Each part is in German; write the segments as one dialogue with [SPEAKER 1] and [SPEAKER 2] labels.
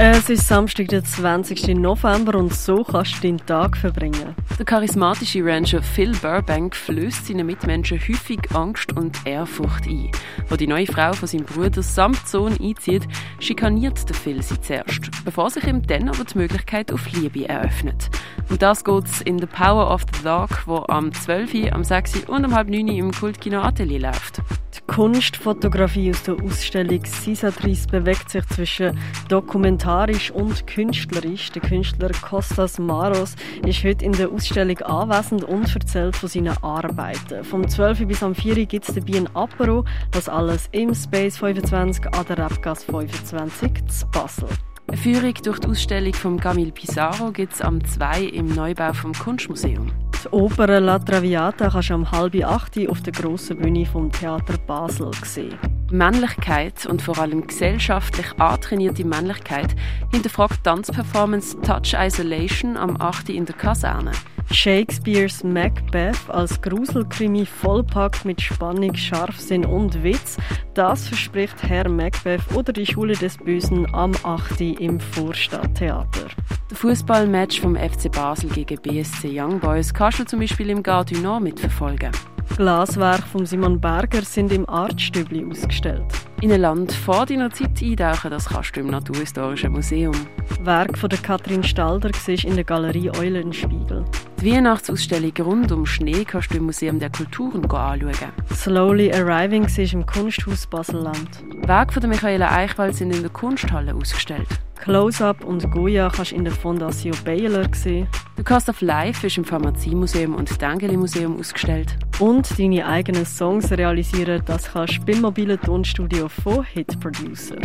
[SPEAKER 1] Es ist Samstag, der 20. November und so kannst du deinen Tag verbringen.
[SPEAKER 2] Der charismatische Rancher Phil Burbank flößt seinen Mitmenschen häufig Angst und Ehrfurcht ein. Wo die neue Frau von seinem Bruder samt Sohn einzieht, schikaniert der Phil sie zuerst, bevor sich ihm dann aber die Möglichkeit auf Liebe eröffnet. Und das geht's in The Power of the Dog, wo am 12., am 6. und um halb 9. im Kultkino Atelier läuft.
[SPEAKER 1] Die Kunstfotografie aus der Ausstellung Cisatrice bewegt sich zwischen dokumentarisch und künstlerisch. Der Künstler Kostas Maros ist heute in der Ausstellung anwesend und erzählt von seinen Arbeiten. Vom 12. bis am 4. gibt es dabei ein Apero, das alles im Space 25 an der Rapgas 25 zu Basel.
[SPEAKER 2] Eine Führung durch die Ausstellung von Camille Pizarro gibt es am 2 im Neubau vom Kunstmuseum.
[SPEAKER 1] Die Oper La Traviata kannst du am halb acht auf der grossen Bühne vom Theater Basel sehen.
[SPEAKER 2] Männlichkeit und vor allem gesellschaftlich antrainierte Männlichkeit hinterfragt Tanzperformance Touch Isolation am 8. in der Kaserne.
[SPEAKER 1] Shakespeares Macbeth als Gruselkrimi vollpackt mit Spannung, Scharfsinn und Witz. Das verspricht Herr Macbeth oder die Schule des Bösen am 8. im Vorstadttheater.
[SPEAKER 2] Der Fußballmatch vom FC Basel gegen BSC Young Boys kannst du zum Beispiel im Gare du Nord mitverfolgen.
[SPEAKER 1] Glaswerke von Simon Berger sind im Artstübli ausgestellt.
[SPEAKER 2] In ein Land vor deiner Zeit eintauchen, das kannst du im Naturhistorischen Museum.
[SPEAKER 1] Werk von der Katrin Stalder siehst in der Galerie Eulenspiegel.
[SPEAKER 2] Die Weihnachtsausstellung rund um Schnee kannst du im Museum der Kulturen anschauen.
[SPEAKER 1] Slowly Arriving siehst im Kunsthaus Baselland.
[SPEAKER 2] Werke von der Michaela Eichwald sind in der Kunsthalle ausgestellt.
[SPEAKER 1] Close-Up und Goya kannst du in der Fondation Baylor sehen.
[SPEAKER 2] The Cost of Life ist im Pharmaziemuseum und Dengeli Museum ausgestellt.
[SPEAKER 1] Und deine eigenen Songs realisieren, das kannst du beim mobilen Tonstudio von Hit Producer.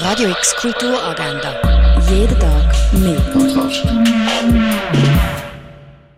[SPEAKER 3] Radio X Kulturagenda. Jeden Tag mehr.